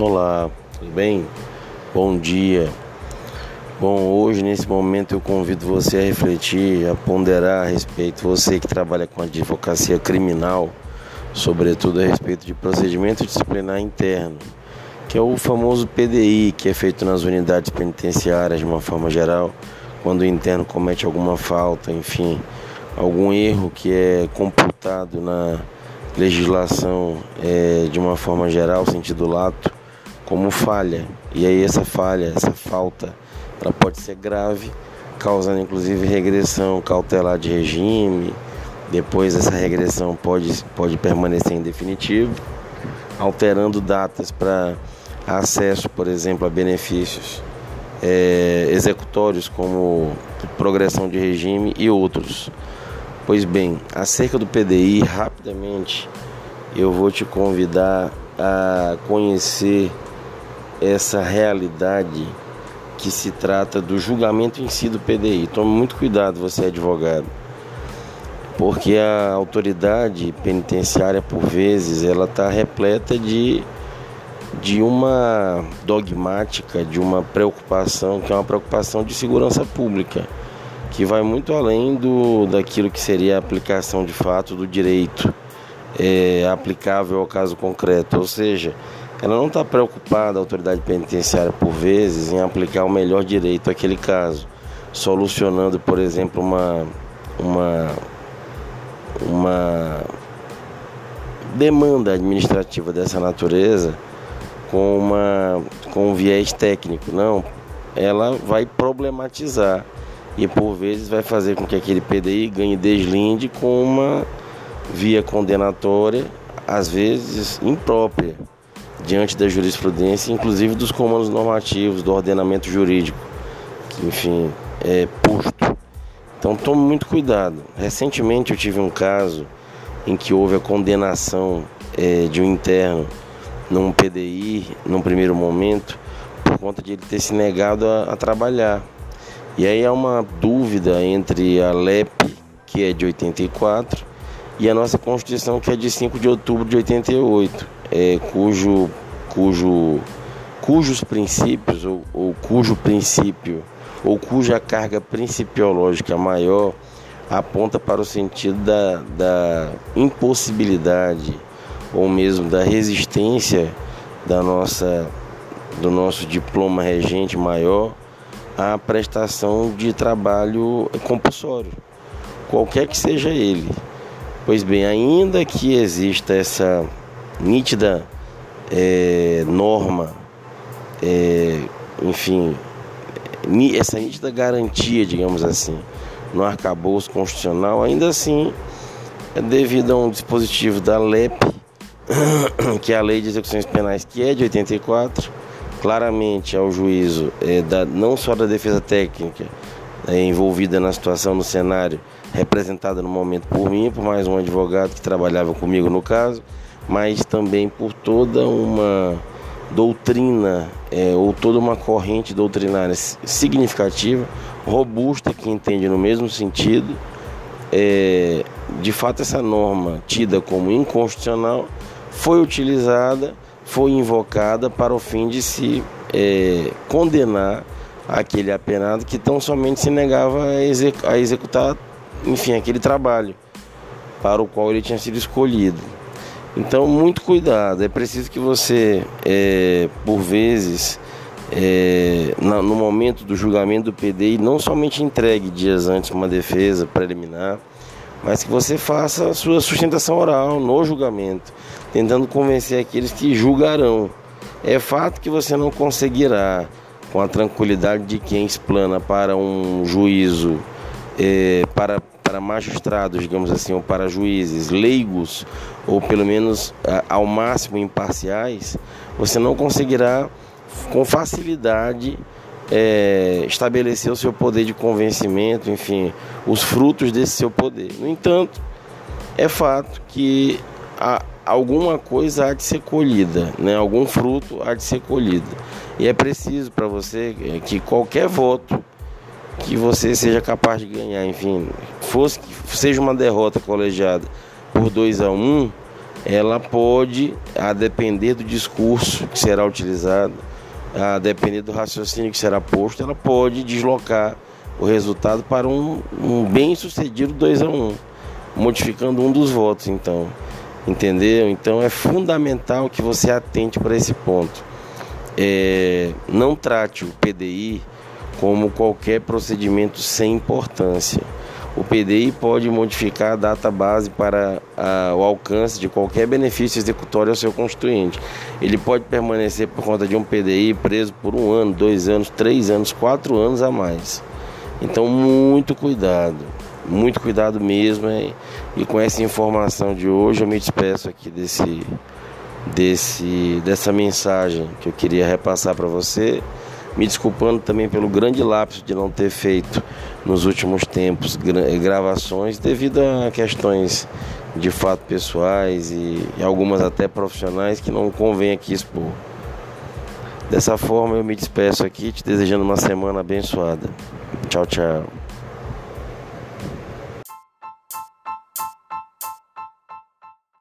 Olá, tudo bem? Bom dia. Bom, hoje nesse momento eu convido você a refletir, a ponderar a respeito, você que trabalha com advocacia criminal, sobretudo a respeito de procedimento disciplinar interno, que é o famoso PDI, que é feito nas unidades penitenciárias de uma forma geral, quando o interno comete alguma falta, enfim, algum erro que é computado na legislação é, de uma forma geral, sentido lato, como falha. E aí essa falha, essa falta, ela pode ser grave, causando inclusive regressão cautelar de regime. Depois essa regressão pode, pode permanecer em definitivo, alterando datas para acesso, por exemplo, a benefícios é, executórios como progressão de regime e outros. Pois bem, acerca do PDI, rapidamente eu vou te convidar a conhecer essa realidade que se trata do julgamento em si do PDI. Tome muito cuidado, você é advogado, porque a autoridade penitenciária, por vezes, ela está repleta de, de uma dogmática, de uma preocupação, que é uma preocupação de segurança pública, que vai muito além do, daquilo que seria a aplicação de fato do direito é, aplicável ao caso concreto, ou seja, ela não está preocupada, a autoridade penitenciária, por vezes, em aplicar o melhor direito àquele caso, solucionando, por exemplo, uma, uma, uma demanda administrativa dessa natureza com, uma, com um viés técnico. Não, ela vai problematizar e, por vezes, vai fazer com que aquele PDI ganhe deslinde com uma via condenatória, às vezes imprópria diante da jurisprudência, inclusive dos comandos normativos, do ordenamento jurídico, que, enfim, é posto. Então tome muito cuidado. Recentemente eu tive um caso em que houve a condenação é, de um interno num PDI, num primeiro momento, por conta de ele ter se negado a, a trabalhar. E aí há uma dúvida entre a LEP, que é de 84, e a nossa Constituição, que é de 5 de outubro de 88 é, cujo, cujo, cujos princípios ou, ou cujo princípio ou cuja carga principiológica maior aponta para o sentido da, da impossibilidade ou mesmo da resistência da nossa, do nosso diploma regente maior à prestação de trabalho compulsório, qualquer que seja ele. Pois bem, ainda que exista essa nítida é, norma, é, enfim, essa nítida garantia, digamos assim, no arcabouço constitucional, ainda assim, é devido a um dispositivo da LEP, que é a Lei de Execuções Penais, que é de 84, claramente ao juízo é, da, não só da defesa técnica é, envolvida na situação, no cenário, representada no momento por mim, por mais um advogado que trabalhava comigo no caso, mas também por toda uma doutrina é, ou toda uma corrente doutrinária significativa, robusta, que entende no mesmo sentido. É, de fato, essa norma, tida como inconstitucional, foi utilizada, foi invocada para o fim de se é, condenar aquele apenado que tão somente se negava a, a executar, enfim, aquele trabalho para o qual ele tinha sido escolhido. Então, muito cuidado. É preciso que você, é, por vezes, é, no momento do julgamento do PDI, não somente entregue dias antes uma defesa preliminar, mas que você faça a sua sustentação oral no julgamento, tentando convencer aqueles que julgarão. É fato que você não conseguirá, com a tranquilidade de quem explana para um juízo, é, para para magistrados, digamos assim, ou para juízes leigos, ou pelo menos ao máximo imparciais, você não conseguirá com facilidade é, estabelecer o seu poder de convencimento, enfim, os frutos desse seu poder. No entanto, é fato que há, alguma coisa há de ser colhida, né? algum fruto há de ser colhido. E é preciso para você que qualquer voto que você seja capaz de ganhar, enfim, fosse seja uma derrota colegiada por 2 a 1, um, ela pode, a depender do discurso que será utilizado, a depender do raciocínio que será posto, ela pode deslocar o resultado para um, um bem sucedido 2 a 1, um, modificando um dos votos, então. Entendeu? Então é fundamental que você atente para esse ponto. É, não trate o PDI como qualquer procedimento sem importância. O PDI pode modificar a data base para a, o alcance de qualquer benefício executório ao seu constituinte. Ele pode permanecer por conta de um PDI preso por um ano, dois anos, três anos, quatro anos a mais. Então, muito cuidado, muito cuidado mesmo. Hein? E com essa informação de hoje, eu me despeço aqui desse, desse, dessa mensagem que eu queria repassar para você me desculpando também pelo grande lapso de não ter feito nos últimos tempos gravações devido a questões de fato pessoais e, algumas até profissionais que não convém aqui expor. Dessa forma eu me despeço aqui, te desejando uma semana abençoada. Tchau, tchau.